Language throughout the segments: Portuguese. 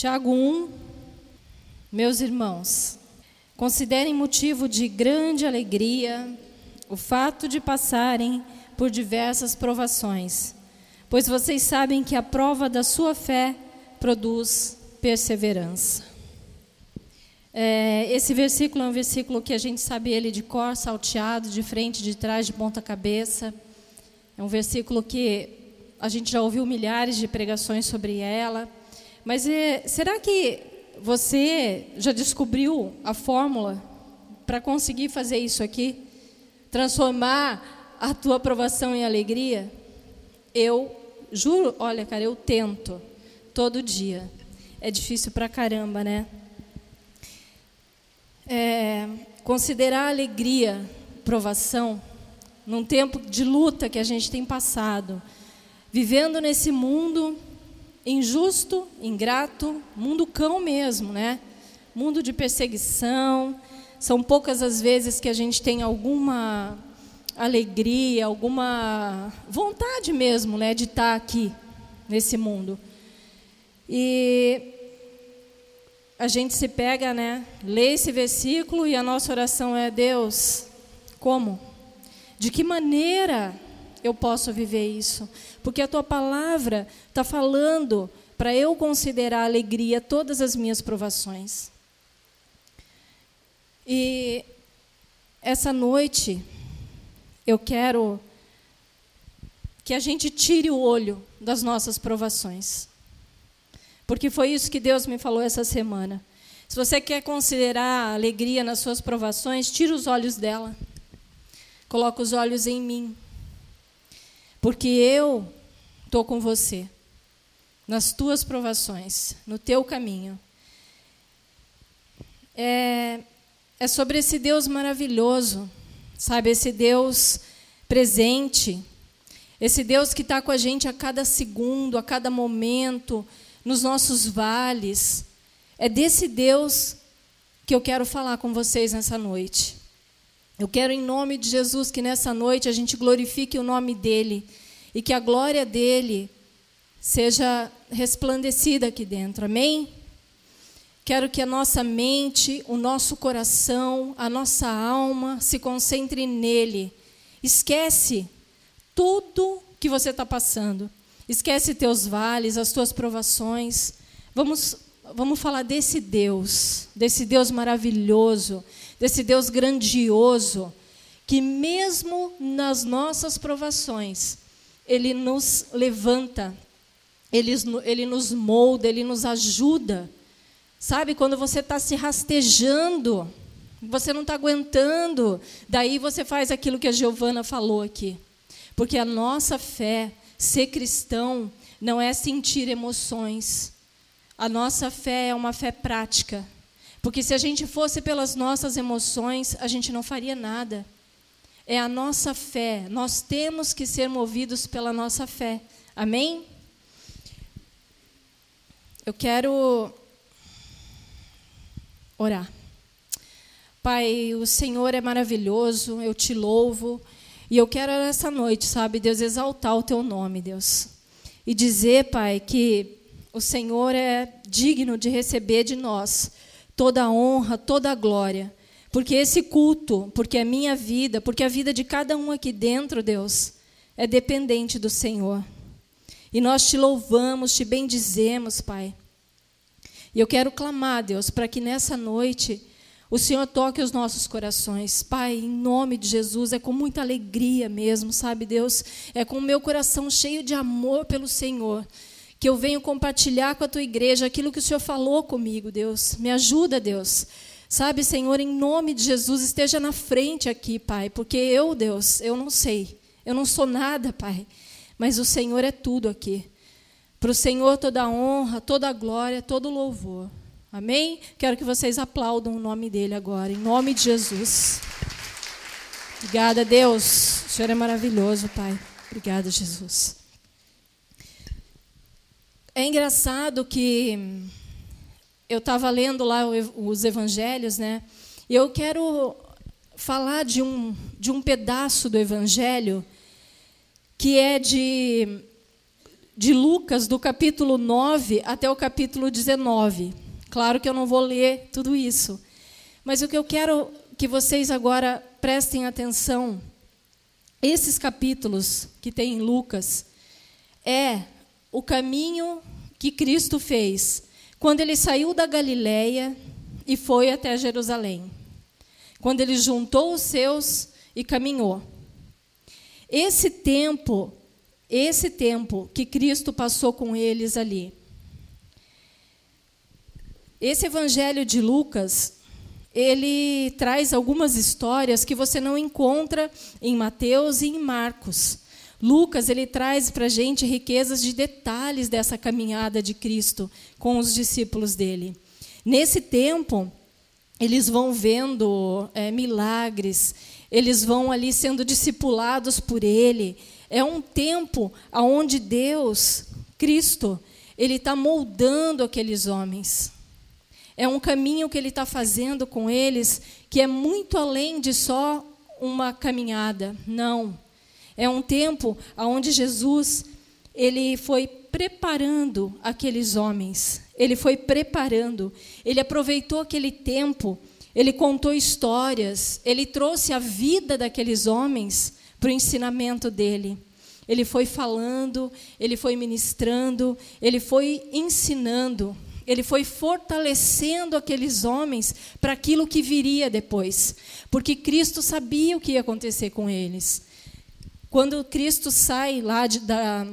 Tiago 1, meus irmãos, considerem motivo de grande alegria o fato de passarem por diversas provações, pois vocês sabem que a prova da sua fé produz perseverança. É, esse versículo é um versículo que a gente sabe ele de cor, salteado, de frente, de trás, de ponta cabeça. É um versículo que a gente já ouviu milhares de pregações sobre ela. Mas é, será que você já descobriu a fórmula para conseguir fazer isso aqui? Transformar a tua aprovação em alegria? Eu juro, olha, cara, eu tento todo dia. É difícil pra caramba, né? É, considerar a alegria, provação, num tempo de luta que a gente tem passado, vivendo nesse mundo injusto, ingrato, mundo cão mesmo, né? Mundo de perseguição. São poucas as vezes que a gente tem alguma alegria, alguma vontade mesmo, né, de estar aqui nesse mundo. E a gente se pega, né, lê esse versículo e a nossa oração é: Deus, como? De que maneira eu posso viver isso? Porque a tua palavra está falando para eu considerar alegria todas as minhas provações. E essa noite eu quero que a gente tire o olho das nossas provações. Porque foi isso que Deus me falou essa semana. Se você quer considerar alegria nas suas provações, tira os olhos dela. Coloca os olhos em mim porque eu estou com você nas tuas provações, no teu caminho. É, é sobre esse Deus maravilhoso, sabe? Esse Deus presente, esse Deus que está com a gente a cada segundo, a cada momento, nos nossos vales. É desse Deus que eu quero falar com vocês nessa noite. Eu quero, em nome de Jesus, que nessa noite a gente glorifique o nome dEle e que a glória dEle seja resplandecida aqui dentro. Amém? Quero que a nossa mente, o nosso coração, a nossa alma se concentre nele. Esquece tudo que você está passando. Esquece teus vales, as tuas provações. Vamos, vamos falar desse Deus, desse Deus maravilhoso desse Deus grandioso, que mesmo nas nossas provações, Ele nos levanta, Ele, ele nos molda, Ele nos ajuda. Sabe, quando você está se rastejando, você não está aguentando, daí você faz aquilo que a Giovana falou aqui. Porque a nossa fé, ser cristão, não é sentir emoções. A nossa fé é uma fé prática. Porque se a gente fosse pelas nossas emoções, a gente não faria nada. É a nossa fé. Nós temos que ser movidos pela nossa fé. Amém? Eu quero orar. Pai, o Senhor é maravilhoso, eu te louvo. E eu quero essa noite, sabe, Deus, exaltar o teu nome, Deus. E dizer, Pai, que o Senhor é digno de receber de nós toda a honra, toda a glória. Porque esse culto, porque a minha vida, porque a vida de cada um aqui dentro, Deus, é dependente do Senhor. E nós te louvamos, te bendizemos, Pai. E eu quero clamar, Deus, para que nessa noite o Senhor toque os nossos corações. Pai, em nome de Jesus, é com muita alegria mesmo, sabe, Deus? É com o meu coração cheio de amor pelo Senhor que eu venho compartilhar com a tua igreja aquilo que o Senhor falou comigo, Deus. Me ajuda, Deus. Sabe, Senhor, em nome de Jesus, esteja na frente aqui, Pai, porque eu, Deus, eu não sei. Eu não sou nada, Pai. Mas o Senhor é tudo aqui. Para o Senhor toda a honra, toda a glória, todo o louvor. Amém? Quero que vocês aplaudam o nome dele agora, em nome de Jesus. Obrigada, Deus. O Senhor é maravilhoso, Pai. Obrigada, Jesus. É engraçado que eu estava lendo lá os evangelhos, né? E eu quero falar de um, de um pedaço do evangelho que é de de Lucas, do capítulo 9 até o capítulo 19. Claro que eu não vou ler tudo isso. Mas o que eu quero que vocês agora prestem atenção, esses capítulos que tem em Lucas, é o caminho que Cristo fez quando ele saiu da Galiléia e foi até Jerusalém. Quando ele juntou os seus e caminhou. Esse tempo, esse tempo que Cristo passou com eles ali. Esse evangelho de Lucas ele traz algumas histórias que você não encontra em Mateus e em Marcos. Lucas ele traz para a gente riquezas de detalhes dessa caminhada de Cristo com os discípulos dele. Nesse tempo, eles vão vendo é, milagres, eles vão ali sendo discipulados por ele. É um tempo onde Deus, Cristo, ele está moldando aqueles homens. É um caminho que ele está fazendo com eles que é muito além de só uma caminhada. Não. É um tempo onde Jesus ele foi preparando aqueles homens. Ele foi preparando. Ele aproveitou aquele tempo. Ele contou histórias. Ele trouxe a vida daqueles homens para o ensinamento dele. Ele foi falando, ele foi ministrando, ele foi ensinando ele foi fortalecendo aqueles homens para aquilo que viria depois, porque Cristo sabia o que ia acontecer com eles. Quando Cristo sai lá de, da,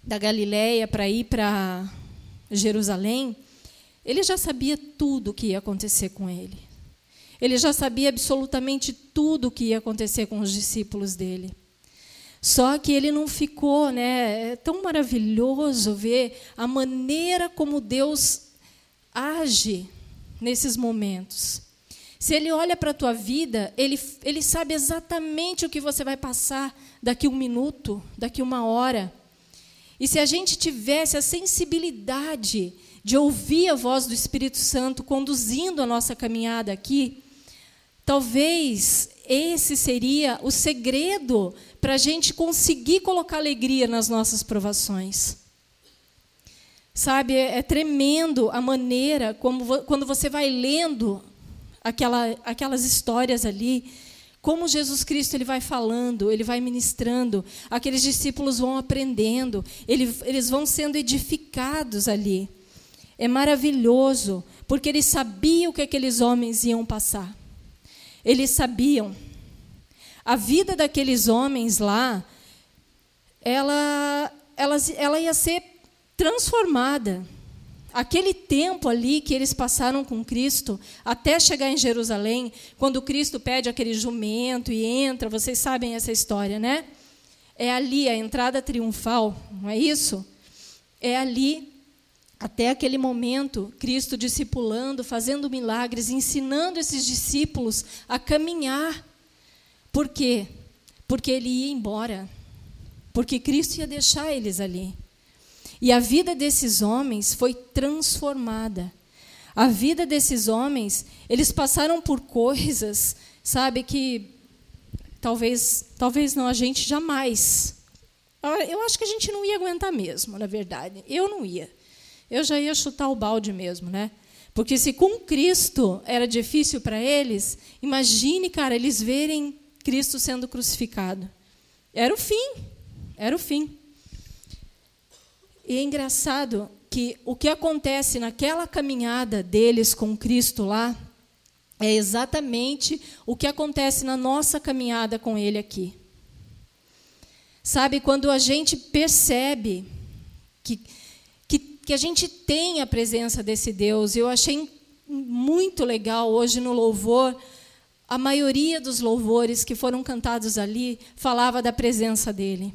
da Galiléia para ir para Jerusalém, ele já sabia tudo o que ia acontecer com ele. Ele já sabia absolutamente tudo o que ia acontecer com os discípulos dele. Só que ele não ficou, né? É tão maravilhoso ver a maneira como Deus age nesses momentos. Se ele olha para a tua vida, ele, ele sabe exatamente o que você vai passar daqui um minuto, daqui uma hora. E se a gente tivesse a sensibilidade de ouvir a voz do Espírito Santo conduzindo a nossa caminhada aqui, talvez esse seria o segredo para a gente conseguir colocar alegria nas nossas provações. Sabe, é, é tremendo a maneira como quando você vai lendo aquela, aquelas histórias ali, como Jesus Cristo ele vai falando, ele vai ministrando, aqueles discípulos vão aprendendo, ele, eles vão sendo edificados ali. É maravilhoso, porque eles sabiam o que aqueles homens iam passar. Eles sabiam a vida daqueles homens lá, ela, ela, ela ia ser transformada. Aquele tempo ali que eles passaram com Cristo, até chegar em Jerusalém, quando Cristo pede aquele jumento e entra, vocês sabem essa história, né? É ali a entrada triunfal, não é isso? É ali, até aquele momento, Cristo discipulando, fazendo milagres, ensinando esses discípulos a caminhar por quê? Porque ele ia embora. Porque Cristo ia deixar eles ali. E a vida desses homens foi transformada. A vida desses homens, eles passaram por coisas, sabe, que talvez, talvez não a gente jamais. Eu acho que a gente não ia aguentar mesmo, na verdade. Eu não ia. Eu já ia chutar o balde mesmo, né? Porque se com Cristo era difícil para eles, imagine, cara, eles verem Cristo sendo crucificado. Era o fim, era o fim. E é engraçado que o que acontece naquela caminhada deles com Cristo lá é exatamente o que acontece na nossa caminhada com Ele aqui. Sabe, quando a gente percebe que, que, que a gente tem a presença desse Deus, eu achei muito legal hoje no louvor a maioria dos louvores que foram cantados ali falava da presença dele.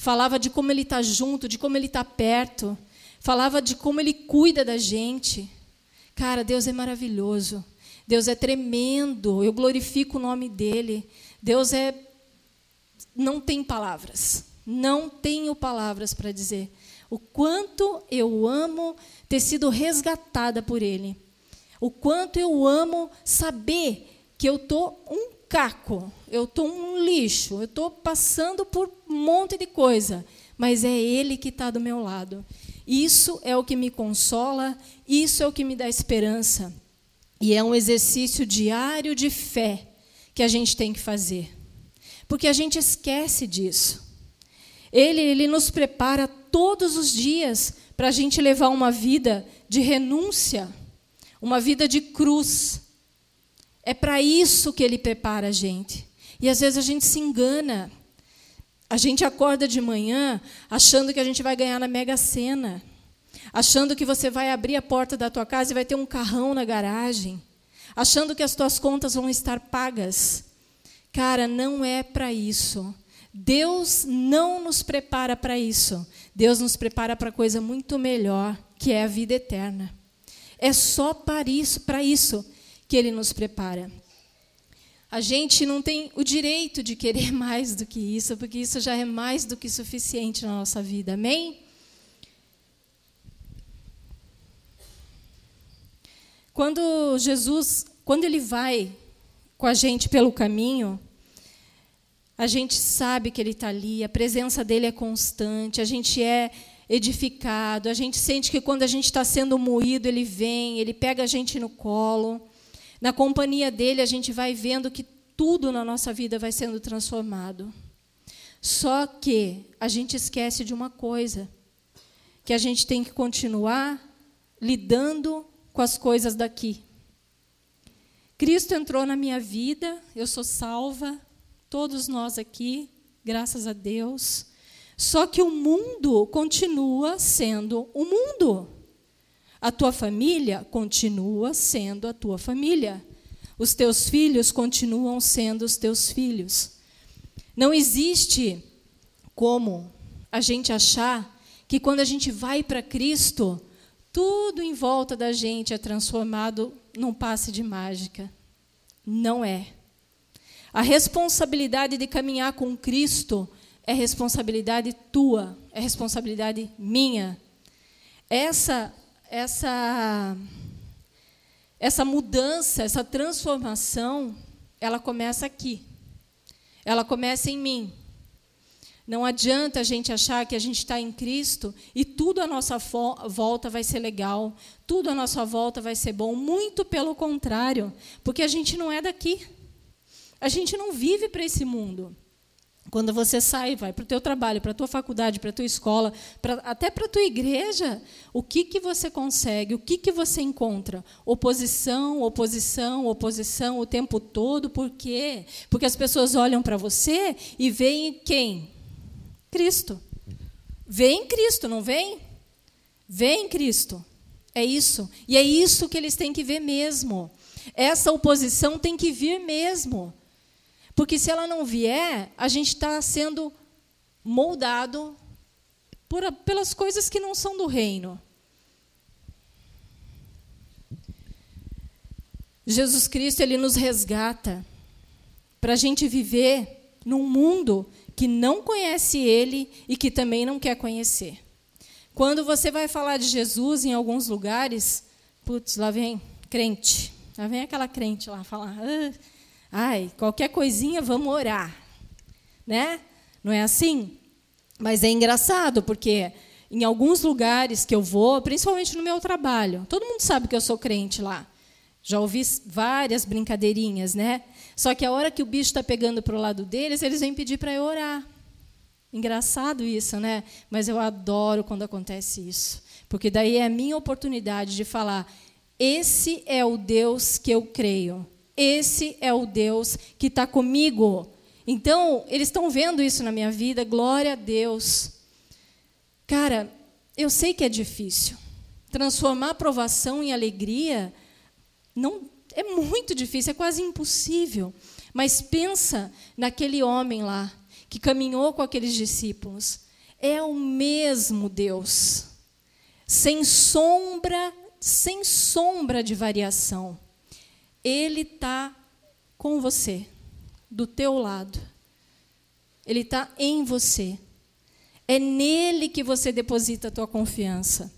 Falava de como ele está junto, de como ele está perto. Falava de como ele cuida da gente. Cara, Deus é maravilhoso. Deus é tremendo. Eu glorifico o nome dele. Deus é. Não tem palavras. Não tenho palavras para dizer. O quanto eu amo ter sido resgatada por ele. O quanto eu amo saber que eu tô um caco, eu tô um lixo, eu tô passando por um monte de coisa, mas é Ele que está do meu lado. Isso é o que me consola, isso é o que me dá esperança. E é um exercício diário de fé que a gente tem que fazer. Porque a gente esquece disso. Ele, ele nos prepara todos os dias para a gente levar uma vida de renúncia, uma vida de cruz. É para isso que ele prepara a gente. E às vezes a gente se engana. A gente acorda de manhã achando que a gente vai ganhar na Mega Sena, achando que você vai abrir a porta da tua casa e vai ter um carrão na garagem, achando que as tuas contas vão estar pagas. Cara, não é para isso. Deus não nos prepara para isso. Deus nos prepara para coisa muito melhor, que é a vida eterna. É só para isso, para isso que ele nos prepara. A gente não tem o direito de querer mais do que isso, porque isso já é mais do que suficiente na nossa vida. Amém? Quando Jesus, quando ele vai com a gente pelo caminho, a gente sabe que Ele está ali, a presença dele é constante, a gente é edificado, a gente sente que quando a gente está sendo moído, Ele vem, Ele pega a gente no colo. Na companhia dele, a gente vai vendo que tudo na nossa vida vai sendo transformado. Só que a gente esquece de uma coisa: que a gente tem que continuar lidando com as coisas daqui. Cristo entrou na minha vida, eu sou salva, todos nós aqui, graças a Deus. Só que o mundo continua sendo o mundo. A tua família continua sendo a tua família. Os teus filhos continuam sendo os teus filhos. Não existe como a gente achar que quando a gente vai para Cristo, tudo em volta da gente é transformado num passe de mágica. Não é. A responsabilidade de caminhar com Cristo é responsabilidade tua, é responsabilidade minha. Essa essa essa mudança, essa transformação, ela começa aqui. Ela começa em mim. Não adianta a gente achar que a gente está em Cristo e tudo à nossa volta vai ser legal, tudo à nossa volta vai ser bom. Muito pelo contrário, porque a gente não é daqui. A gente não vive para esse mundo. Quando você sai, vai para o teu trabalho, para a tua faculdade, para a tua escola, pra, até para a tua igreja, o que, que você consegue, o que, que você encontra? Oposição, oposição, oposição o tempo todo. Por quê? Porque as pessoas olham para você e veem quem? Cristo. Vem Cristo, não vem? Vem Cristo. É isso. E é isso que eles têm que ver mesmo. Essa oposição tem que vir mesmo. Porque se ela não vier, a gente está sendo moldado por, pelas coisas que não são do reino. Jesus Cristo ele nos resgata para a gente viver num mundo que não conhece Ele e que também não quer conhecer. Quando você vai falar de Jesus em alguns lugares, putz, lá vem crente, lá vem aquela crente lá falar. Ah, Ai, qualquer coisinha, vamos orar. Né? Não é assim? Mas é engraçado, porque em alguns lugares que eu vou, principalmente no meu trabalho, todo mundo sabe que eu sou crente lá. Já ouvi várias brincadeirinhas, né? Só que a hora que o bicho está pegando para o lado deles, eles vêm pedir para eu orar. Engraçado isso, né? Mas eu adoro quando acontece isso. Porque daí é a minha oportunidade de falar: esse é o Deus que eu creio. Esse é o Deus que está comigo. Então, eles estão vendo isso na minha vida, glória a Deus. Cara, eu sei que é difícil. Transformar provação em alegria não é muito difícil, é quase impossível. Mas pensa naquele homem lá que caminhou com aqueles discípulos. É o mesmo Deus, sem sombra, sem sombra de variação. Ele está com você, do teu lado. Ele está em você. É nele que você deposita a tua confiança.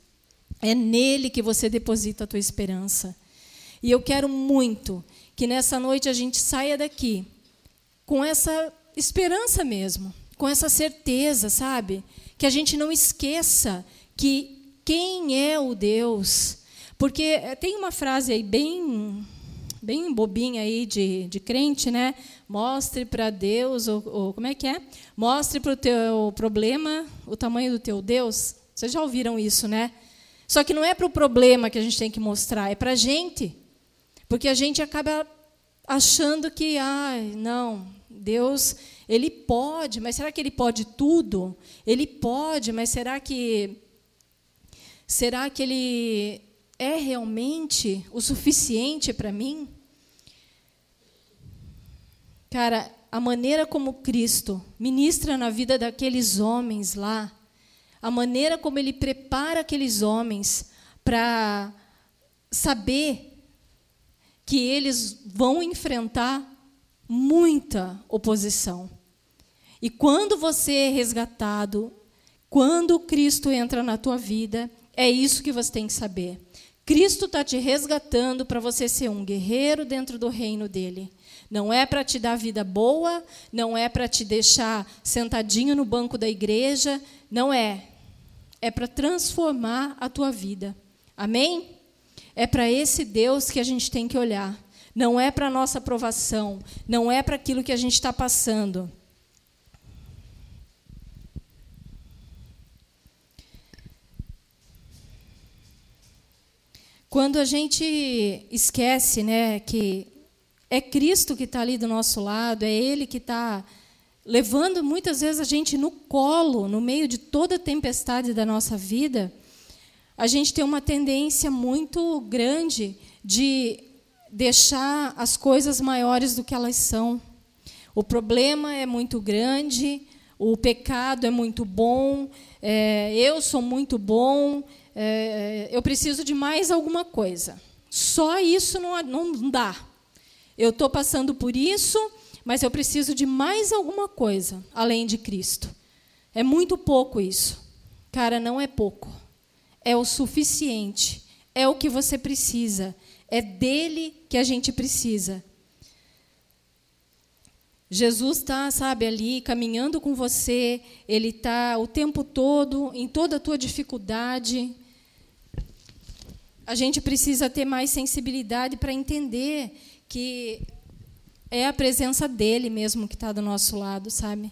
É nele que você deposita a tua esperança. E eu quero muito que nessa noite a gente saia daqui com essa esperança mesmo, com essa certeza, sabe? que a gente não esqueça que quem é o Deus. Porque eh, tem uma frase aí bem bem bobinha aí de, de crente, né? Mostre para Deus, ou, ou, como é que é? Mostre para o teu problema o tamanho do teu Deus. Vocês já ouviram isso, né? Só que não é para o problema que a gente tem que mostrar, é para a gente. Porque a gente acaba achando que, ai, não, Deus, ele pode, mas será que ele pode tudo? Ele pode, mas será que será que ele é realmente o suficiente para mim? Cara, a maneira como Cristo ministra na vida daqueles homens lá, a maneira como ele prepara aqueles homens para saber que eles vão enfrentar muita oposição. E quando você é resgatado, quando Cristo entra na tua vida, é isso que você tem que saber. Cristo está te resgatando para você ser um guerreiro dentro do reino dele. Não é para te dar vida boa, não é para te deixar sentadinho no banco da igreja, não é. É para transformar a tua vida. Amém? É para esse Deus que a gente tem que olhar. Não é para a nossa aprovação, não é para aquilo que a gente está passando. Quando a gente esquece né, que é Cristo que está ali do nosso lado, é Ele que está levando muitas vezes a gente no colo, no meio de toda a tempestade da nossa vida, a gente tem uma tendência muito grande de deixar as coisas maiores do que elas são. O problema é muito grande, o pecado é muito bom, é, eu sou muito bom, é, eu preciso de mais alguma coisa. Só isso não, não dá. Eu estou passando por isso, mas eu preciso de mais alguma coisa além de Cristo. É muito pouco isso. Cara, não é pouco. É o suficiente. É o que você precisa. É dele que a gente precisa. Jesus está, sabe, ali caminhando com você, Ele está o tempo todo, em toda a tua dificuldade, a gente precisa ter mais sensibilidade para entender que é a presença dele mesmo que está do nosso lado, sabe?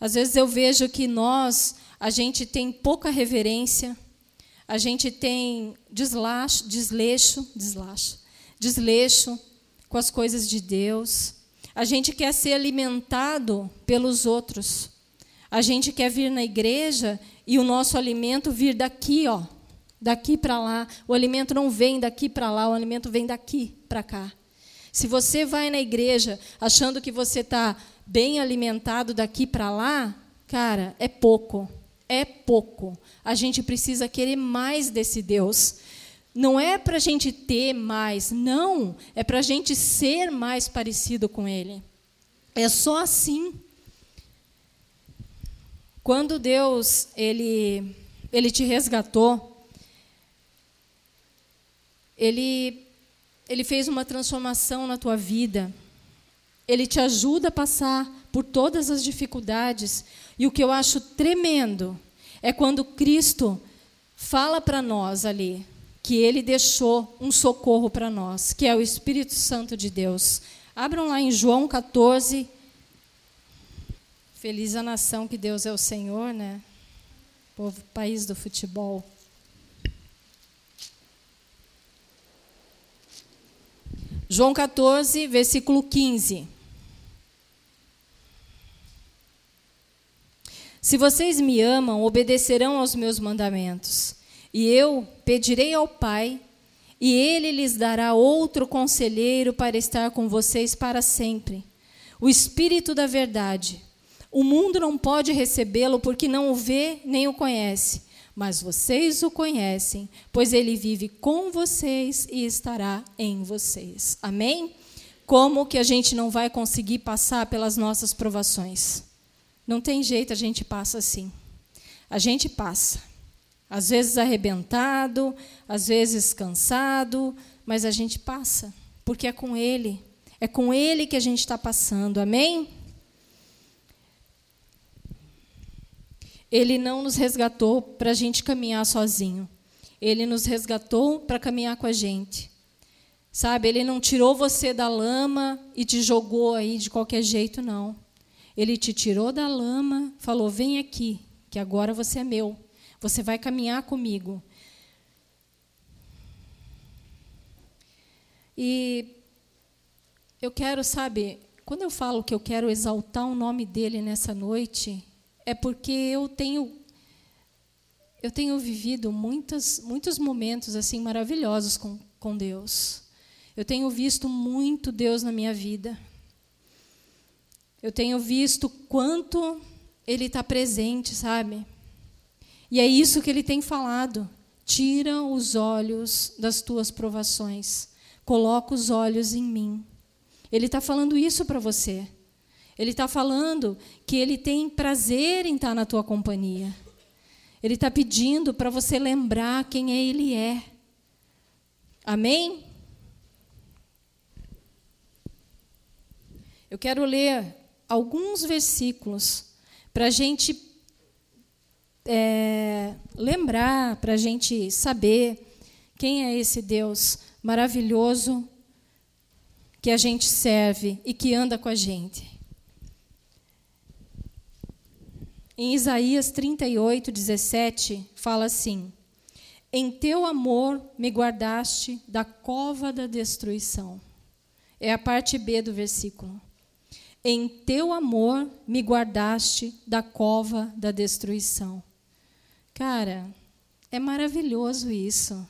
Às vezes eu vejo que nós, a gente tem pouca reverência, a gente tem deslacho, desleixo, deslacho, desleixo com as coisas de Deus. A gente quer ser alimentado pelos outros. A gente quer vir na igreja e o nosso alimento vir daqui, ó, daqui para lá. O alimento não vem daqui para lá, o alimento vem daqui para cá. Se você vai na igreja achando que você está bem alimentado daqui para lá, cara, é pouco. É pouco. A gente precisa querer mais desse Deus. Não é para a gente ter mais, não. É para a gente ser mais parecido com Ele. É só assim. Quando Deus ele, ele te resgatou, ele, ele fez uma transformação na tua vida. Ele te ajuda a passar por todas as dificuldades. E o que eu acho tremendo é quando Cristo fala para nós ali que ele deixou um socorro para nós, que é o Espírito Santo de Deus. Abram lá em João 14. Feliz a nação que Deus é o Senhor, né? Povo, país do futebol. João 14, versículo 15. Se vocês me amam, obedecerão aos meus mandamentos. E eu pedirei ao Pai, e ele lhes dará outro conselheiro para estar com vocês para sempre. O Espírito da Verdade. O mundo não pode recebê-lo porque não o vê nem o conhece mas vocês o conhecem, pois ele vive com vocês e estará em vocês. Amém? Como que a gente não vai conseguir passar pelas nossas provações? Não tem jeito, a gente passa assim. A gente passa. Às vezes arrebentado, às vezes cansado, mas a gente passa, porque é com Ele. É com Ele que a gente está passando. Amém? Ele não nos resgatou para a gente caminhar sozinho. Ele nos resgatou para caminhar com a gente. Sabe, ele não tirou você da lama e te jogou aí de qualquer jeito, não. Ele te tirou da lama, falou: vem aqui, que agora você é meu. Você vai caminhar comigo. E eu quero, sabe, quando eu falo que eu quero exaltar o nome dele nessa noite, é porque eu tenho eu tenho vivido muitos muitos momentos assim maravilhosos com, com Deus. Eu tenho visto muito Deus na minha vida. Eu tenho visto quanto Ele está presente, sabe? E é isso que Ele tem falado. Tira os olhos das tuas provações, coloca os olhos em mim. Ele está falando isso para você. Ele está falando que Ele tem prazer em estar tá na tua companhia. Ele está pedindo para você lembrar quem é Ele é. Amém? Eu quero ler alguns versículos para a gente é, lembrar, para a gente saber quem é esse Deus maravilhoso que a gente serve e que anda com a gente. Em Isaías 38, 17, fala assim: Em teu amor me guardaste da cova da destruição. É a parte B do versículo. Em teu amor me guardaste da cova da destruição. Cara, é maravilhoso isso.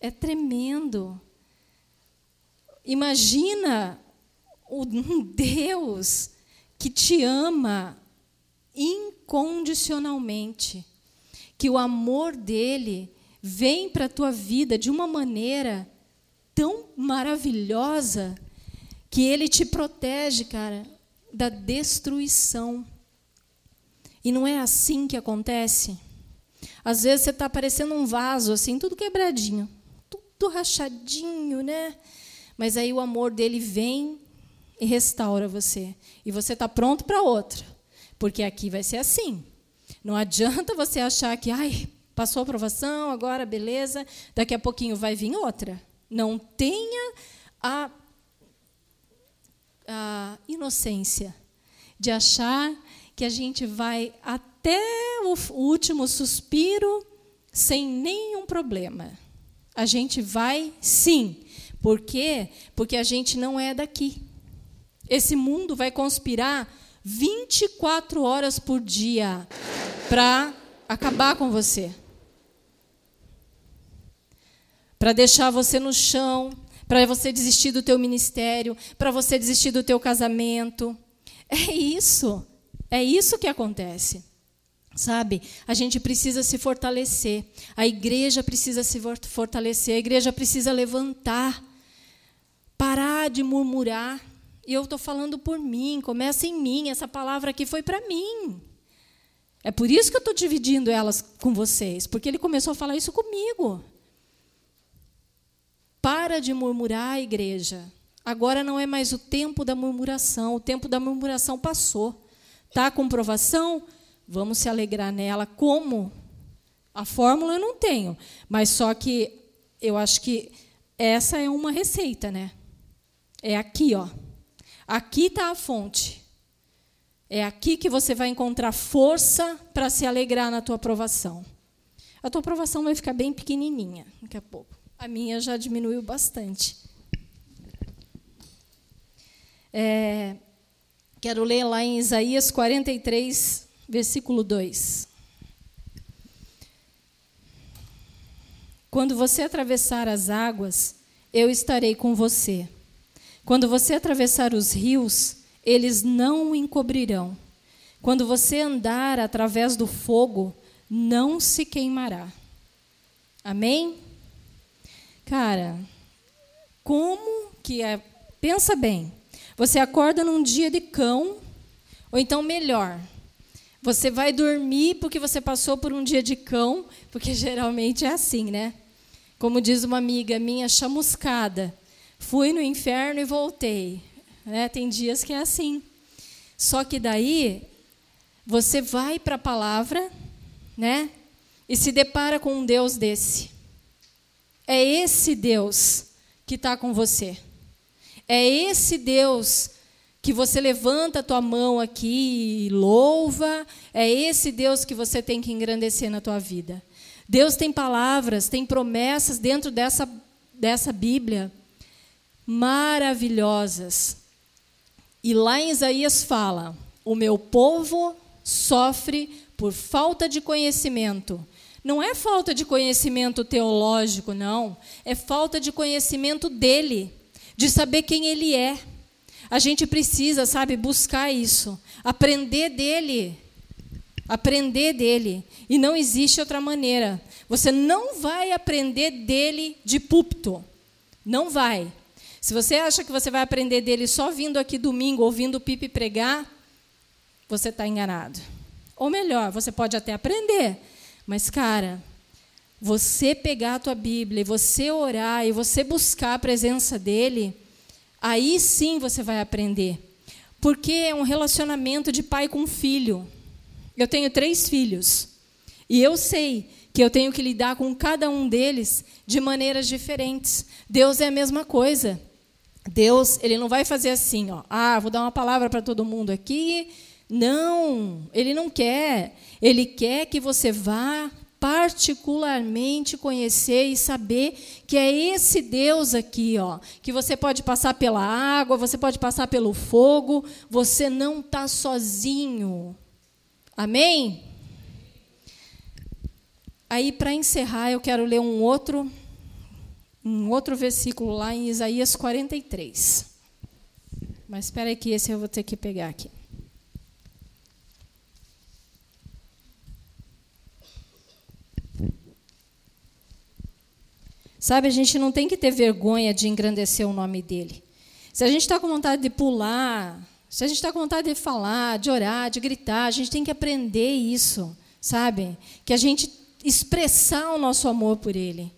É tremendo. Imagina um Deus que te ama incondicionalmente, que o amor dele vem para a tua vida de uma maneira tão maravilhosa que ele te protege, cara, da destruição. E não é assim que acontece? Às vezes você está parecendo um vaso, assim, tudo quebradinho, tudo rachadinho, né? Mas aí o amor dele vem e restaura você. E você está pronto para outra. Porque aqui vai ser assim. Não adianta você achar que, ai, passou a aprovação, agora beleza, daqui a pouquinho vai vir outra. Não tenha a a inocência de achar que a gente vai até o último suspiro sem nenhum problema. A gente vai sim. Por quê? Porque a gente não é daqui. Esse mundo vai conspirar 24 horas por dia para acabar com você. Para deixar você no chão, para você desistir do teu ministério, para você desistir do teu casamento. É isso. É isso que acontece. Sabe? A gente precisa se fortalecer. A igreja precisa se fortalecer. A igreja precisa levantar. Parar de murmurar. E eu estou falando por mim. Começa em mim. Essa palavra aqui foi para mim. É por isso que eu estou dividindo elas com vocês. Porque ele começou a falar isso comigo. Para de murmurar, igreja. Agora não é mais o tempo da murmuração, o tempo da murmuração passou. Tá com provação? Vamos se alegrar nela. Como? A fórmula eu não tenho, mas só que eu acho que essa é uma receita, né? É aqui, ó. Aqui está a fonte. É aqui que você vai encontrar força para se alegrar na tua aprovação. A tua aprovação vai ficar bem pequenininha daqui a pouco. A minha já diminuiu bastante. É, quero ler lá em Isaías 43, versículo 2. Quando você atravessar as águas, eu estarei com você. Quando você atravessar os rios, eles não o encobrirão. Quando você andar através do fogo, não se queimará. Amém? Cara, como que é? Pensa bem. Você acorda num dia de cão, ou então melhor, você vai dormir porque você passou por um dia de cão, porque geralmente é assim, né? Como diz uma amiga minha, chamuscada. Fui no inferno e voltei. Né? Tem dias que é assim. Só que daí você vai para a palavra, né? E se depara com um Deus desse. É esse Deus que está com você. É esse Deus que você levanta a tua mão aqui e louva. É esse Deus que você tem que engrandecer na tua vida. Deus tem palavras, tem promessas dentro dessa, dessa Bíblia maravilhosas. E lá em Isaías fala: O meu povo sofre por falta de conhecimento. Não é falta de conhecimento teológico, não. É falta de conhecimento dele, de saber quem ele é. A gente precisa, sabe, buscar isso, aprender dele. Aprender dele. E não existe outra maneira. Você não vai aprender dele de púlpito. Não vai. Se você acha que você vai aprender dele só vindo aqui domingo, ouvindo o Pipe pregar, você está enganado. Ou melhor, você pode até aprender, mas, cara, você pegar a tua Bíblia e você orar e você buscar a presença dele, aí sim você vai aprender. Porque é um relacionamento de pai com filho. Eu tenho três filhos. E eu sei que eu tenho que lidar com cada um deles de maneiras diferentes. Deus é a mesma coisa. Deus, ele não vai fazer assim, ó. Ah, vou dar uma palavra para todo mundo aqui não, ele não quer. Ele quer que você vá particularmente conhecer e saber que é esse Deus aqui, ó, que você pode passar pela água, você pode passar pelo fogo, você não está sozinho. Amém? Aí, para encerrar, eu quero ler um outro, um outro versículo lá em Isaías 43. Mas espera aí que esse eu vou ter que pegar aqui. Sabe, a gente não tem que ter vergonha de engrandecer o nome dele. Se a gente está com vontade de pular, se a gente está com vontade de falar, de orar, de gritar, a gente tem que aprender isso, sabe? Que a gente expressar o nosso amor por ele.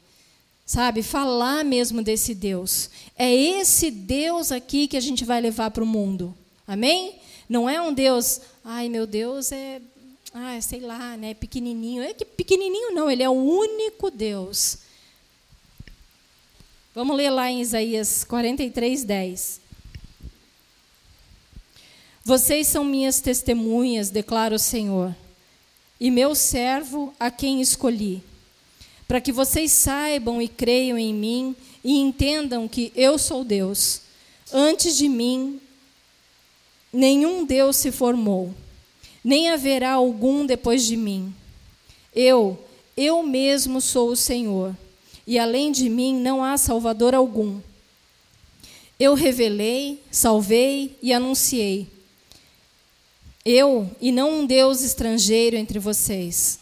Sabe? Falar mesmo desse Deus. É esse Deus aqui que a gente vai levar para o mundo. Amém? Não é um Deus, ai meu Deus é, ah, sei lá, né, pequenininho. É que pequenininho não, ele é o único Deus Vamos ler lá em Isaías 43, 10. Vocês são minhas testemunhas, declara o Senhor, e meu servo a quem escolhi, para que vocês saibam e creiam em mim e entendam que eu sou Deus. Antes de mim, nenhum Deus se formou, nem haverá algum depois de mim. Eu, eu mesmo sou o Senhor e além de mim não há salvador algum. Eu revelei, salvei e anunciei. Eu e não um Deus estrangeiro entre vocês.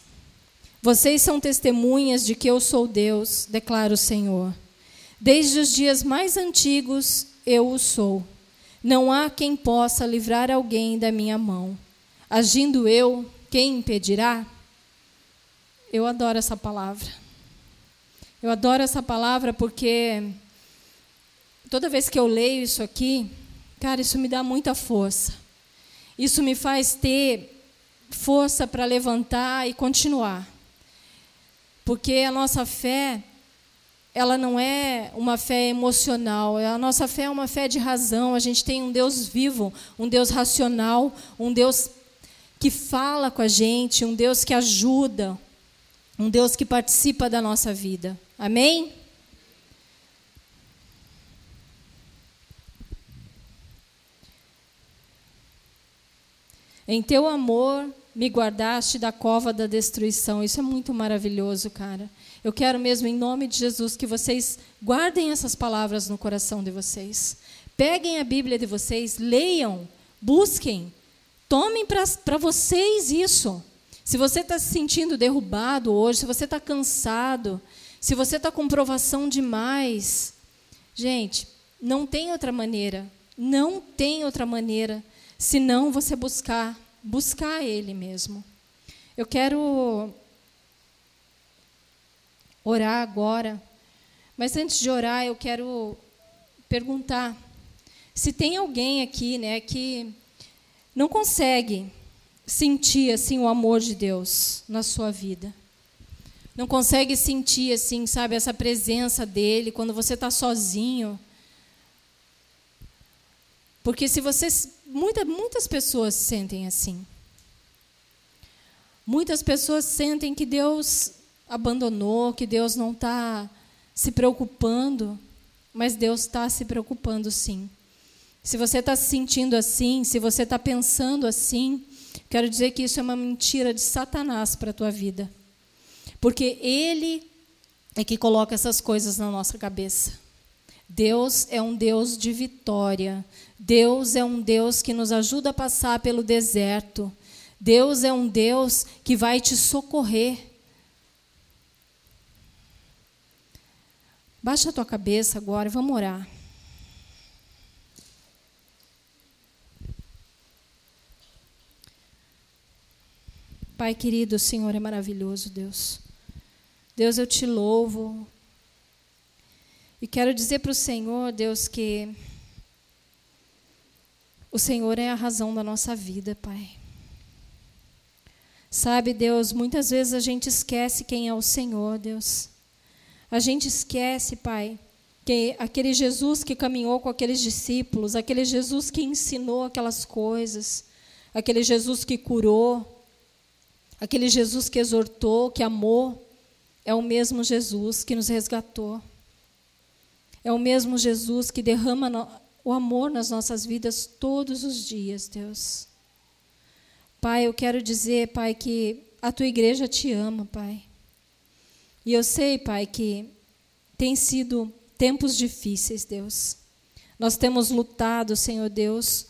Vocês são testemunhas de que eu sou Deus, declara o Senhor. Desde os dias mais antigos eu o sou. Não há quem possa livrar alguém da minha mão. Agindo eu, quem impedirá? Eu adoro essa palavra. Eu adoro essa palavra porque toda vez que eu leio isso aqui, cara, isso me dá muita força. Isso me faz ter força para levantar e continuar. Porque a nossa fé, ela não é uma fé emocional, a nossa fé é uma fé de razão. A gente tem um Deus vivo, um Deus racional, um Deus que fala com a gente, um Deus que ajuda, um Deus que participa da nossa vida. Amém? Em teu amor me guardaste da cova da destruição. Isso é muito maravilhoso, cara. Eu quero mesmo, em nome de Jesus, que vocês guardem essas palavras no coração de vocês. Peguem a Bíblia de vocês, leiam, busquem, tomem para vocês isso. Se você está se sentindo derrubado hoje, se você está cansado, se você está com provação demais, gente, não tem outra maneira. Não tem outra maneira senão você buscar, buscar Ele mesmo. Eu quero orar agora, mas antes de orar, eu quero perguntar se tem alguém aqui, né, que não consegue sentir assim o amor de Deus na sua vida. Não consegue sentir assim, sabe, essa presença dele quando você está sozinho. Porque se você muita, muitas pessoas sentem assim. Muitas pessoas sentem que Deus abandonou, que Deus não está se preocupando, mas Deus está se preocupando sim. Se você está se sentindo assim, se você está pensando assim, quero dizer que isso é uma mentira de Satanás para a tua vida. Porque ele é que coloca essas coisas na nossa cabeça. Deus é um Deus de vitória. Deus é um Deus que nos ajuda a passar pelo deserto. Deus é um Deus que vai te socorrer. Baixa a tua cabeça agora e vamos orar. Pai querido, o Senhor é maravilhoso, Deus. Deus, eu te louvo. E quero dizer para o Senhor, Deus, que o Senhor é a razão da nossa vida, Pai. Sabe, Deus, muitas vezes a gente esquece quem é o Senhor, Deus. A gente esquece, Pai, que aquele Jesus que caminhou com aqueles discípulos, aquele Jesus que ensinou aquelas coisas, aquele Jesus que curou, aquele Jesus que exortou, que amou, é o mesmo Jesus que nos resgatou. É o mesmo Jesus que derrama o amor nas nossas vidas todos os dias, Deus. Pai, eu quero dizer, Pai, que a tua igreja te ama, Pai. E eu sei, Pai, que tem sido tempos difíceis, Deus. Nós temos lutado, Senhor Deus,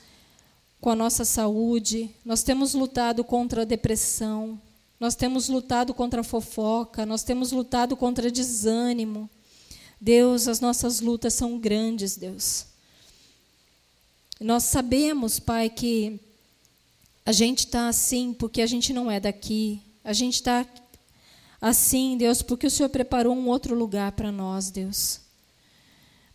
com a nossa saúde, nós temos lutado contra a depressão, nós temos lutado contra a fofoca, nós temos lutado contra desânimo. Deus, as nossas lutas são grandes, Deus. Nós sabemos, Pai, que a gente está assim porque a gente não é daqui. A gente está assim, Deus, porque o Senhor preparou um outro lugar para nós, Deus.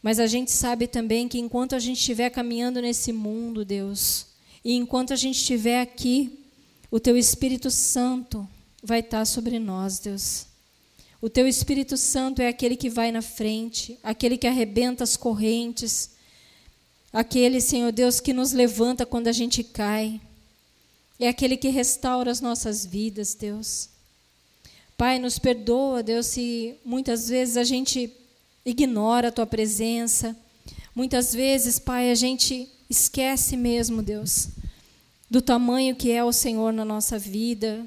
Mas a gente sabe também que enquanto a gente estiver caminhando nesse mundo, Deus, e enquanto a gente estiver aqui, o Teu Espírito Santo vai estar sobre nós, Deus. O Teu Espírito Santo é aquele que vai na frente, aquele que arrebenta as correntes, aquele, Senhor Deus, que nos levanta quando a gente cai. É aquele que restaura as nossas vidas, Deus. Pai, nos perdoa, Deus, se muitas vezes a gente ignora a tua presença. Muitas vezes, Pai, a gente esquece mesmo, Deus, do tamanho que é o Senhor na nossa vida.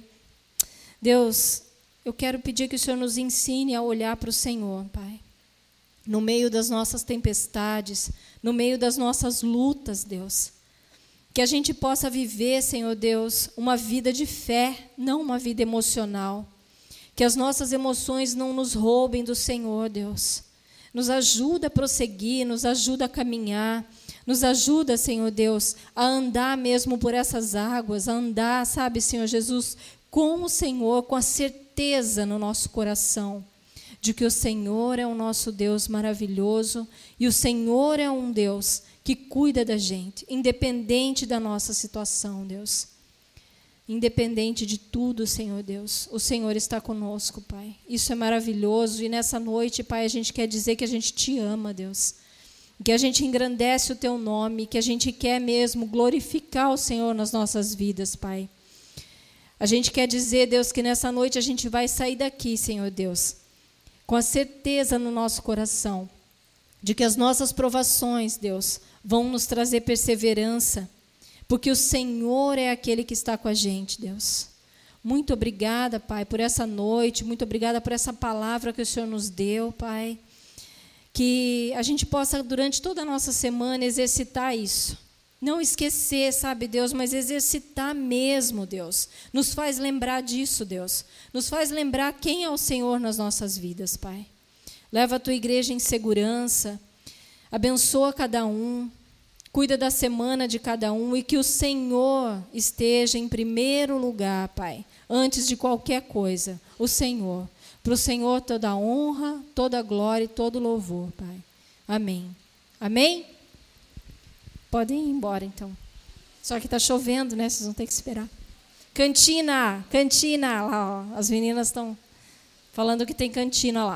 Deus, eu quero pedir que o Senhor nos ensine a olhar para o Senhor, Pai. No meio das nossas tempestades, no meio das nossas lutas, Deus. Que a gente possa viver, Senhor Deus, uma vida de fé, não uma vida emocional. Que as nossas emoções não nos roubem do Senhor, Deus. Nos ajuda a prosseguir, nos ajuda a caminhar, nos ajuda, Senhor Deus, a andar mesmo por essas águas, a andar, sabe, Senhor Jesus, com o Senhor, com a certeza no nosso coração de que o Senhor é o nosso Deus maravilhoso e o Senhor é um Deus que cuida da gente, independente da nossa situação, Deus. Independente de tudo, Senhor Deus, o Senhor está conosco, Pai. Isso é maravilhoso e nessa noite, Pai, a gente quer dizer que a gente te ama, Deus. Que a gente engrandece o teu nome, que a gente quer mesmo glorificar o Senhor nas nossas vidas, Pai. A gente quer dizer, Deus, que nessa noite a gente vai sair daqui, Senhor Deus, com a certeza no nosso coração de que as nossas provações, Deus, vão nos trazer perseverança, porque o Senhor é aquele que está com a gente, Deus. Muito obrigada, Pai, por essa noite, muito obrigada por essa palavra que o Senhor nos deu, Pai. Que a gente possa, durante toda a nossa semana, exercitar isso. Não esquecer, sabe, Deus, mas exercitar mesmo, Deus. Nos faz lembrar disso, Deus. Nos faz lembrar quem é o Senhor nas nossas vidas, Pai. Leva a tua igreja em segurança. Abençoa cada um. Cuida da semana de cada um e que o Senhor esteja em primeiro lugar, Pai, antes de qualquer coisa. O Senhor. Para o Senhor toda honra, toda glória e todo louvor, Pai. Amém. Amém? Podem ir embora, então. Só que está chovendo, né? Vocês vão ter que esperar. Cantina, cantina, lá, ó. As meninas estão falando que tem cantina lá.